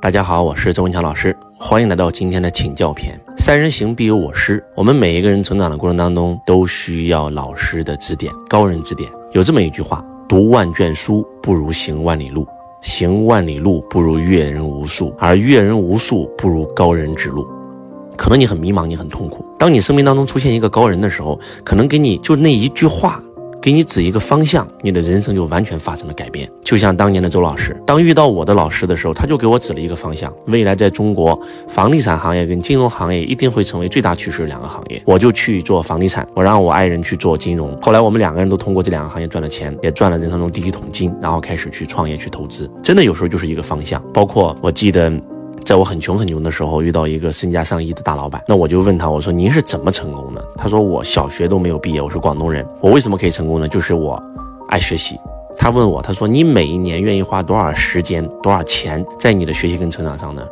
大家好，我是周文强老师，欢迎来到今天的请教篇。三人行必有我师，我们每一个人成长的过程当中都需要老师的指点，高人指点。有这么一句话：读万卷书不如行万里路，行万里路不如阅人无数，而阅人无数不如高人指路。可能你很迷茫，你很痛苦。当你生命当中出现一个高人的时候，可能给你就那一句话。给你指一个方向，你的人生就完全发生了改变。就像当年的周老师，当遇到我的老师的时候，他就给我指了一个方向。未来在中国，房地产行业跟金融行业一定会成为最大趋势的两个行业。我就去做房地产，我让我爱人去做金融。后来我们两个人都通过这两个行业赚了钱，也赚了人生中第一桶金，然后开始去创业去投资。真的有时候就是一个方向。包括我记得。在我很穷很穷的时候，遇到一个身家上亿的大老板，那我就问他，我说您是怎么成功的？他说我小学都没有毕业，我是广东人，我为什么可以成功呢？就是我爱学习。他问我，他说你每一年愿意花多少时间、多少钱在你的学习跟成长上呢？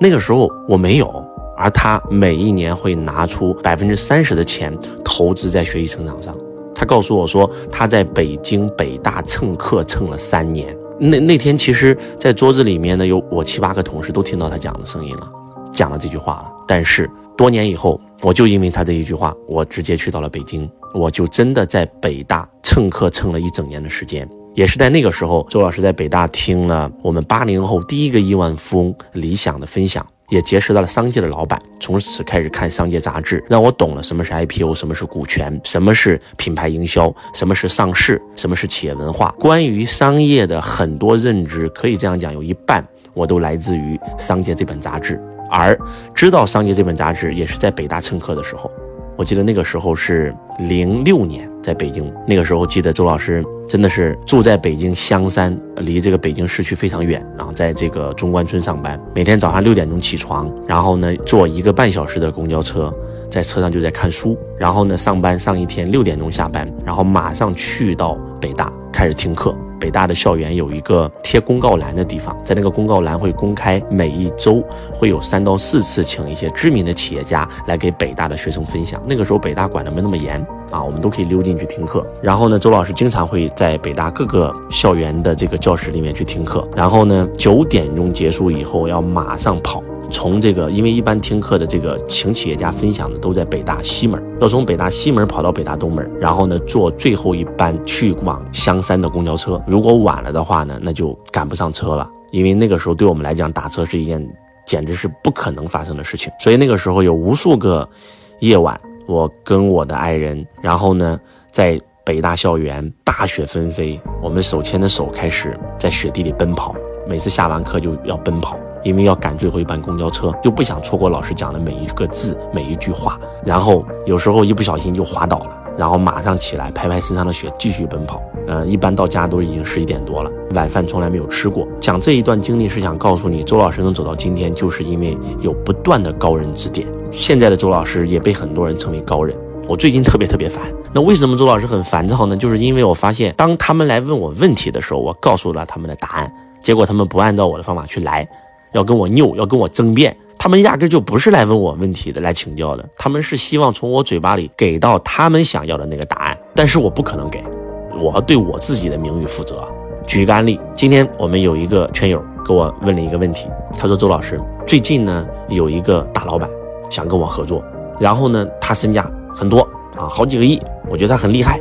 那个时候我没有，而他每一年会拿出百分之三十的钱投资在学习成长上。他告诉我说，他在北京北大蹭课蹭了三年。那那天，其实，在桌子里面呢，有我七八个同事都听到他讲的声音了，讲了这句话了。但是多年以后，我就因为他这一句话，我直接去到了北京，我就真的在北大蹭课蹭了一整年的时间。也是在那个时候，周老师在北大听了我们八零后第一个亿万富翁理想的分享。也结识到了商界的老板，从此开始看商界杂志，让我懂了什么是 IPO，什么是股权，什么是品牌营销，什么是上市，什么是企业文化。关于商业的很多认知，可以这样讲，有一半我都来自于《商界》这本杂志。而知道《商界》这本杂志，也是在北大蹭课的时候。我记得那个时候是零六年，在北京。那个时候记得周老师真的是住在北京香山，离这个北京市区非常远。然后在这个中关村上班，每天早上六点钟起床，然后呢坐一个半小时的公交车，在车上就在看书。然后呢上班上一天，六点钟下班，然后马上去到北大开始听课。北大的校园有一个贴公告栏的地方，在那个公告栏会公开每一周会有三到四次请一些知名的企业家来给北大的学生分享。那个时候北大管的没那么严啊，我们都可以溜进去听课。然后呢，周老师经常会在北大各个校园的这个教室里面去听课。然后呢，九点钟结束以后要马上跑。从这个，因为一般听课的这个请企业家分享的都在北大西门，要从北大西门跑到北大东门，然后呢坐最后一班去往香山的公交车。如果晚了的话呢，那就赶不上车了。因为那个时候对我们来讲，打车是一件简直是不可能发生的事情。所以那个时候有无数个夜晚，我跟我的爱人，然后呢在北大校园，大雪纷飞，我们手牵着手开始在雪地里奔跑。每次下完课就要奔跑。因为要赶最后一班公交车，就不想错过老师讲的每一个字、每一句话。然后有时候一不小心就滑倒了，然后马上起来拍拍身上的雪，继续奔跑。嗯，一般到家都已经十一点多了，晚饭从来没有吃过。讲这一段经历是想告诉你，周老师能走到今天，就是因为有不断的高人指点。现在的周老师也被很多人称为高人。我最近特别特别烦，那为什么周老师很烦躁呢？就是因为我发现，当他们来问我问题的时候，我告诉了他们的答案，结果他们不按照我的方法去来。要跟我拗，要跟我争辩，他们压根就不是来问我问题的，来请教的，他们是希望从我嘴巴里给到他们想要的那个答案，但是我不可能给，我要对我自己的名誉负责。举一个案例，今天我们有一个圈友给我问了一个问题，他说：“周老师，最近呢有一个大老板想跟我合作，然后呢他身价很多啊，好几个亿，我觉得他很厉害，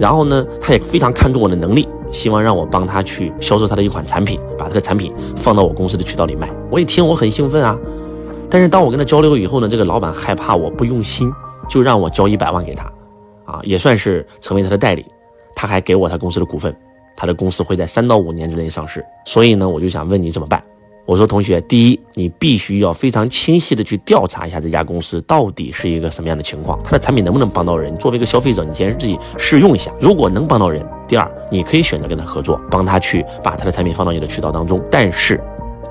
然后呢他也非常看重我的能力。”希望让我帮他去销售他的一款产品，把这个产品放到我公司的渠道里卖。我一听我很兴奋啊，但是当我跟他交流以后呢，这个老板害怕我不用心，就让我交一百万给他，啊，也算是成为他的代理。他还给我他公司的股份，他的公司会在三到五年之内上市。所以呢，我就想问你怎么办？我说同学，第一，你必须要非常清晰的去调查一下这家公司到底是一个什么样的情况，它的产品能不能帮到人。作为一个消费者，你先自己试用一下，如果能帮到人，第二，你可以选择跟他合作，帮他去把他的产品放到你的渠道当中，但是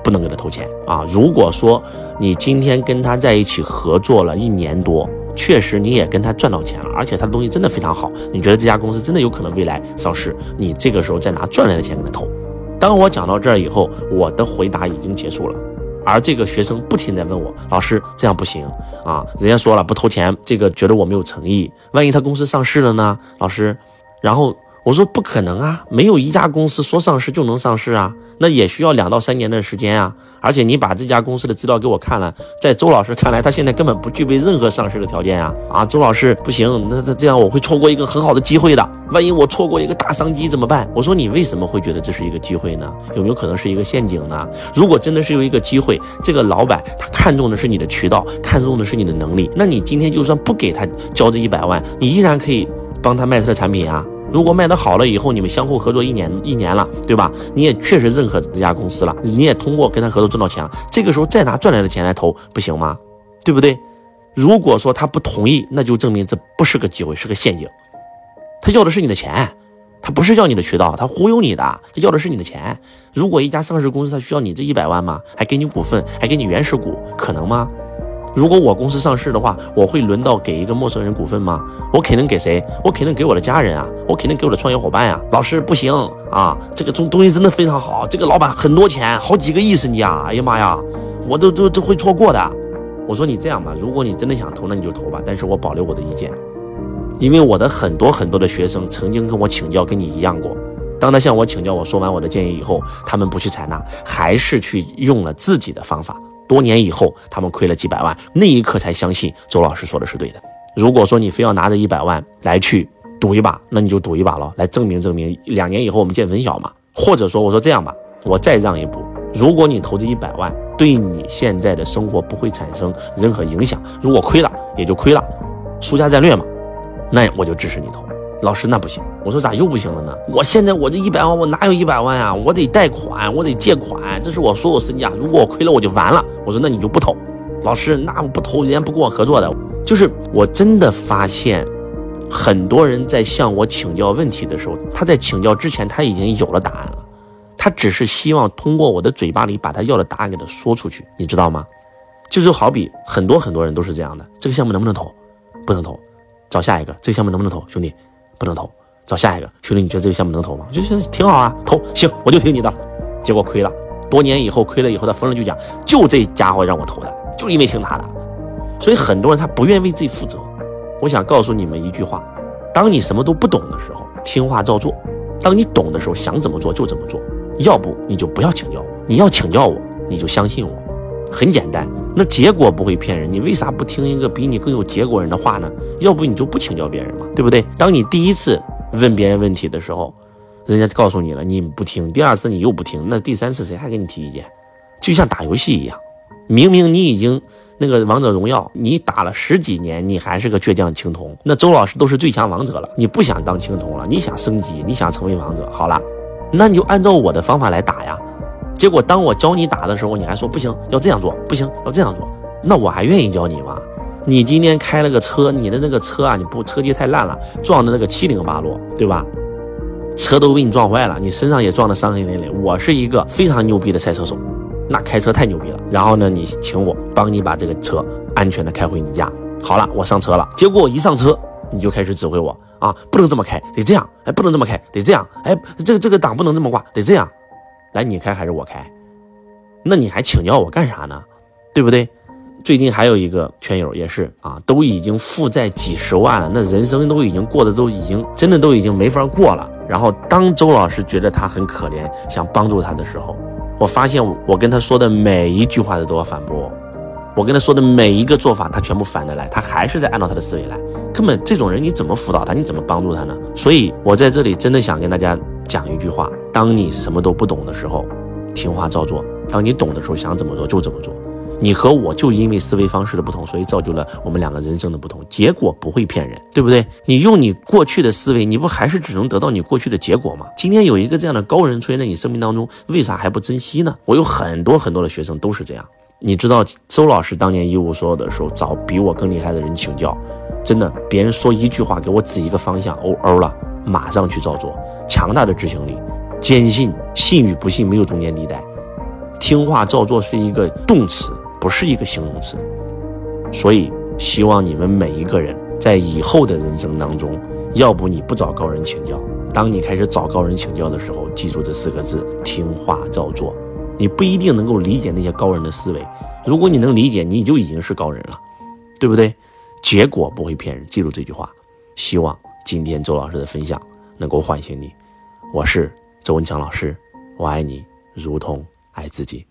不能给他投钱啊。如果说你今天跟他在一起合作了一年多，确实你也跟他赚到钱了，而且他的东西真的非常好，你觉得这家公司真的有可能未来上市，你这个时候再拿赚来的钱给他投。当我讲到这儿以后，我的回答已经结束了，而这个学生不停在问我，老师这样不行啊，人家说了不投钱，这个觉得我没有诚意，万一他公司上市了呢？老师，然后我说不可能啊，没有一家公司说上市就能上市啊，那也需要两到三年的时间啊。而且你把这家公司的资料给我看了，在周老师看来，他现在根本不具备任何上市的条件啊！啊，周老师不行，那那这样我会错过一个很好的机会的。万一我错过一个大商机怎么办？我说你为什么会觉得这是一个机会呢？有没有可能是一个陷阱呢？如果真的是有一个机会，这个老板他看中的是你的渠道，看中的是你的能力，那你今天就算不给他交这一百万，你依然可以帮他卖他的产品啊。如果卖得好了以后，你们相互合作一年一年了，对吧？你也确实认可这家公司了，你也通过跟他合作赚到钱了，这个时候再拿赚来的钱来投，不行吗？对不对？如果说他不同意，那就证明这不是个机会，是个陷阱。他要的是你的钱，他不是要你的渠道，他忽悠你的，他要的是你的钱。如果一家上市公司他需要你这一百万吗？还给你股份，还给你原始股，可能吗？如果我公司上市的话，我会轮到给一个陌生人股份吗？我肯定给谁？我肯定给我的家人啊！我肯定给我的创业伙伴呀！老师不行啊，这个东东西真的非常好，这个老板很多钱，好几个亿身家，哎呀妈呀，我都都都会错过的。我说你这样吧，如果你真的想投，那你就投吧，但是我保留我的意见，因为我的很多很多的学生曾经跟我请教，跟你一样过。当他向我请教，我说完我的建议以后，他们不去采纳，还是去用了自己的方法。多年以后，他们亏了几百万，那一刻才相信周老师说的是对的。如果说你非要拿着一百万来去赌一把，那你就赌一把了，来证明证明。两年以后我们见分晓嘛。或者说，我说这样吧，我再让一步，如果你投这一百万，对你现在的生活不会产生任何影响，如果亏了也就亏了，输家战略嘛，那我就支持你投。老师，那不行。我说咋又不行了呢？我现在我这一百万，我哪有一百万呀？我得贷款，我得借款，这是我所有身价。如果我亏了，我就完了。我说那你就不投。老师，那我不投，人家不跟我合作的。就是我真的发现，很多人在向我请教问题的时候，他在请教之前他已经有了答案了，他只是希望通过我的嘴巴里把他要的答案给他说出去，你知道吗？就是好比很多很多人都是这样的，这个项目能不能投？不能投，找下一个。这个项目能不能投，兄弟？不能投，找下一个兄弟。你觉得这个项目能投吗？我觉得挺好啊，投行，我就听你的。结果亏了，多年以后亏了以后，他逢人就讲，就这家伙让我投的，就因为听他的。所以很多人他不愿为自己负责。我想告诉你们一句话：当你什么都不懂的时候，听话照做；当你懂的时候，想怎么做就怎么做。要不你就不要请教我，你要请教我，你就相信我。很简单，那结果不会骗人。你为啥不听一个比你更有结果人的话呢？要不你就不请教别人嘛，对不对？当你第一次问别人问题的时候，人家告诉你了，你不听；第二次你又不听，那第三次谁还给你提意见？就像打游戏一样，明明你已经那个王者荣耀，你打了十几年，你还是个倔强青铜。那周老师都是最强王者了，你不想当青铜了，你想升级，你想成为王者，好了，那你就按照我的方法来打呀。结果当我教你打的时候，你还说不行，要这样做，不行，要这样做，那我还愿意教你吗？你今天开了个车，你的那个车啊，你不车技太烂了，撞的那个七零八落，对吧？车都被你撞坏了，你身上也撞得伤痕累累。我是一个非常牛逼的赛车手，那开车太牛逼了。然后呢，你请我帮你把这个车安全的开回你家。好了，我上车了。结果我一上车，你就开始指挥我啊，不能这么开，得这样，哎，不能这么开，得这样，哎，这个这个档不能这么挂，得这样。来，你开还是我开？那你还请教我干啥呢？对不对？最近还有一个圈友也是啊，都已经负债几十万了，那人生都已经过得都已经真的都已经没法过了。然后当周老师觉得他很可怜，想帮助他的时候，我发现我跟他说的每一句话他都要反驳，我跟他说的每一个做法他全部反着来，他还是在按照他的思维来。根本这种人你怎么辅导他？你怎么帮助他呢？所以我在这里真的想跟大家讲一句话：当你什么都不懂的时候，听话照做；当你懂的时候，想怎么做就怎么做。你和我就因为思维方式的不同，所以造就了我们两个人生的不同。结果不会骗人，对不对？你用你过去的思维，你不还是只能得到你过去的结果吗？今天有一个这样的高人出现在你生命当中，为啥还不珍惜呢？我有很多很多的学生都是这样。你知道周老师当年一无所有的时候，找比我更厉害的人请教。真的，别人说一句话，给我指一个方向，哦哦了，马上去照做，强大的执行力，坚信，信与不信没有中间地带，听话照做是一个动词，不是一个形容词。所以，希望你们每一个人在以后的人生当中，要不你不找高人请教，当你开始找高人请教的时候，记住这四个字：听话照做。你不一定能够理解那些高人的思维，如果你能理解，你就已经是高人了，对不对？结果不会骗人记住这句话。希望今天周老师的分享能够唤醒你。我是周文强老师我爱你如同爱自己。